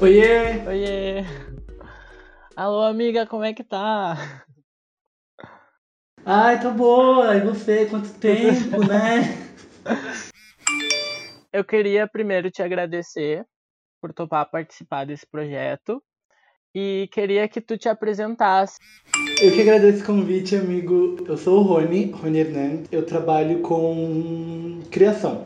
Oiê! Oiê! Alô, amiga, como é que tá? Ai, tô boa! E você? Quanto tempo, né? Eu queria primeiro te agradecer por topar participar desse projeto e queria que tu te apresentasse. Eu que agradeço o convite, amigo. Eu sou o Rony, Rony Hernandes. Eu trabalho com criação.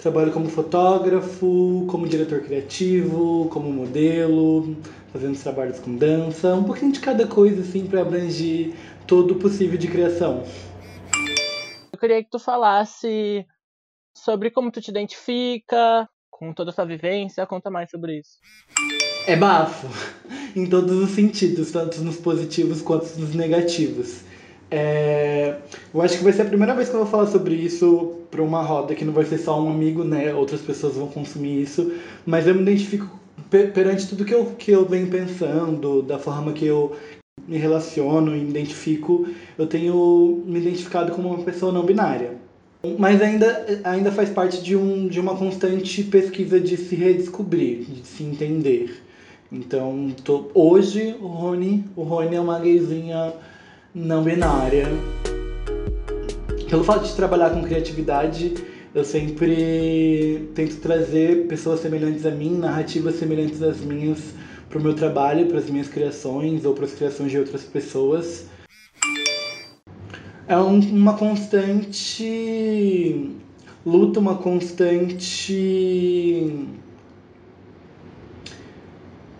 Trabalho como fotógrafo, como diretor criativo, como modelo, fazendo trabalhos com dança, um pouquinho de cada coisa assim para abranger todo o possível de criação. Eu queria que tu falasse sobre como tu te identifica com toda a sua vivência, conta mais sobre isso. É bafo, em todos os sentidos, tanto nos positivos quanto nos negativos. É... Eu acho que vai ser a primeira vez que eu vou falar sobre isso para uma roda que não vai ser só um amigo, né? Outras pessoas vão consumir isso, mas eu me identifico perante tudo que eu, que eu venho pensando, da forma que eu me relaciono e me identifico, eu tenho me identificado como uma pessoa não binária. Mas ainda, ainda faz parte de, um, de uma constante pesquisa de se redescobrir, de se entender. Então, tô, hoje o Rony, o Rony é uma gayzinha não binária. Pelo fato de trabalhar com criatividade, eu sempre tento trazer pessoas semelhantes a mim, narrativas semelhantes às minhas para o meu trabalho, para as minhas criações ou para as criações de outras pessoas. É um, uma constante luta, uma constante.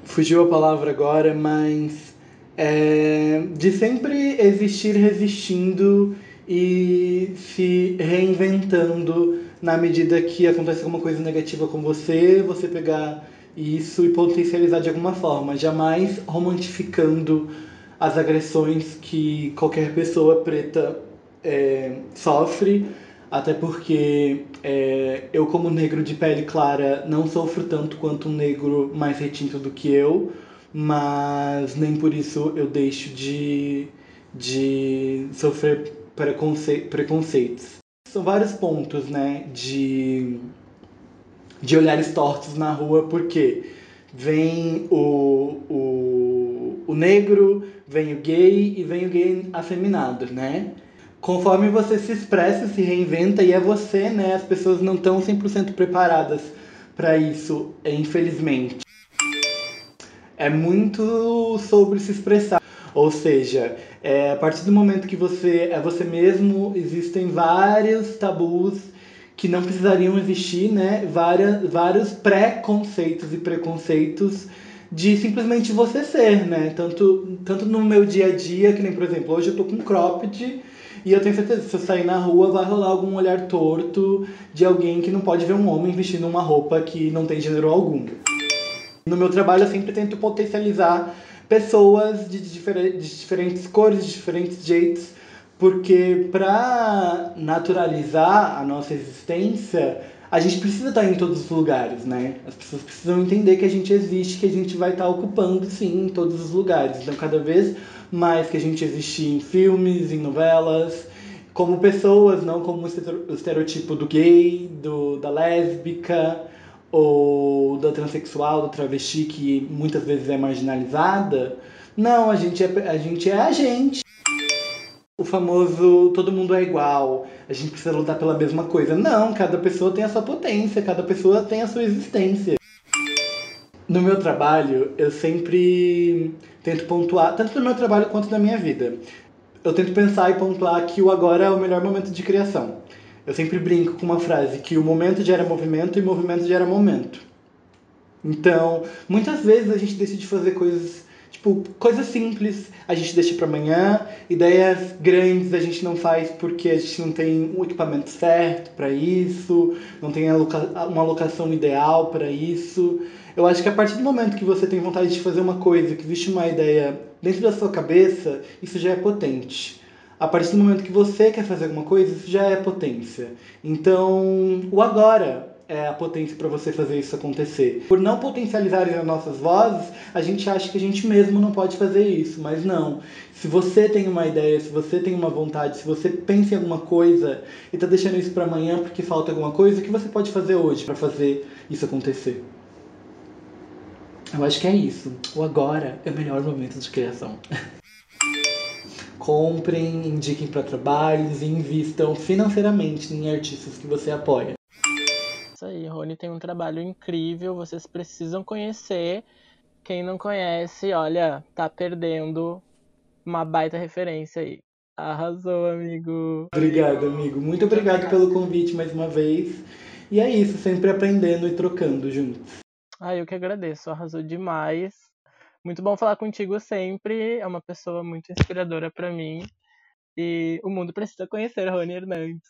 Fugiu a palavra agora, mas. É, de sempre existir resistindo e se reinventando na medida que acontece alguma coisa negativa com você, você pegar isso e potencializar de alguma forma, jamais romantificando as agressões que qualquer pessoa preta é, sofre, até porque é, eu, como negro de pele clara, não sofro tanto quanto um negro mais retinto do que eu, mas nem por isso eu deixo de, de sofrer preconce preconceitos. São vários pontos, né, de, de olhares tortos na rua, porque vem o, o, o negro, vem o gay e vem o gay afeminado, né? Conforme você se expressa, se reinventa e é você, né? As pessoas não estão 100% preparadas para isso, infelizmente. É muito sobre se expressar. Ou seja, é, a partir do momento que você é você mesmo, existem vários tabus que não precisariam existir, né? Várias, vários pré-conceitos e preconceitos de simplesmente você ser, né? Tanto, tanto no meu dia a dia, que nem, por exemplo, hoje eu tô com cropped e eu tenho certeza que se eu sair na rua vai rolar algum olhar torto de alguém que não pode ver um homem vestindo uma roupa que não tem gênero algum. No meu trabalho eu sempre tento potencializar pessoas de, difer de diferentes cores, de diferentes jeitos, porque para naturalizar a nossa existência, a gente precisa estar em todos os lugares, né? As pessoas precisam entender que a gente existe, que a gente vai estar ocupando, sim, em todos os lugares. Então, cada vez mais que a gente existe em filmes, em novelas, como pessoas, não como o estereotipo do gay, do, da lésbica, ou da transexual, do travesti, que muitas vezes é marginalizada. Não, a gente é a gente. É a gente. O famoso todo mundo é igual, a gente precisa lutar pela mesma coisa. Não, cada pessoa tem a sua potência, cada pessoa tem a sua existência. No meu trabalho, eu sempre tento pontuar, tanto no meu trabalho quanto na minha vida. Eu tento pensar e pontuar que o agora é o melhor momento de criação. Eu sempre brinco com uma frase que o momento gera movimento e movimento gera momento. Então, muitas vezes a gente decide fazer coisas, tipo, coisas simples, a gente deixa para amanhã, ideias grandes a gente não faz porque a gente não tem o equipamento certo para isso, não tem uma alocação ideal para isso. Eu acho que a partir do momento que você tem vontade de fazer uma coisa, que existe uma ideia dentro da sua cabeça, isso já é potente a partir do momento que você quer fazer alguma coisa, isso já é potência. Então, o agora é a potência para você fazer isso acontecer. Por não potencializarem as nossas vozes, a gente acha que a gente mesmo não pode fazer isso, mas não. Se você tem uma ideia, se você tem uma vontade, se você pensa em alguma coisa e está deixando isso para amanhã porque falta alguma coisa, o que você pode fazer hoje para fazer isso acontecer? Eu acho que é isso. O agora é o melhor momento de criação. Comprem, indiquem para trabalhos e invistam financeiramente em artistas que você apoia. Isso aí, Rony tem um trabalho incrível, vocês precisam conhecer. Quem não conhece, olha, tá perdendo uma baita referência aí. Arrasou, amigo. Obrigado, amigo. Muito obrigado pelo convite mais uma vez. E é isso, sempre aprendendo e trocando juntos. Ah, eu que agradeço, arrasou demais. Muito bom falar contigo sempre. É uma pessoa muito inspiradora para mim. E o mundo precisa conhecer Rony Hernandes.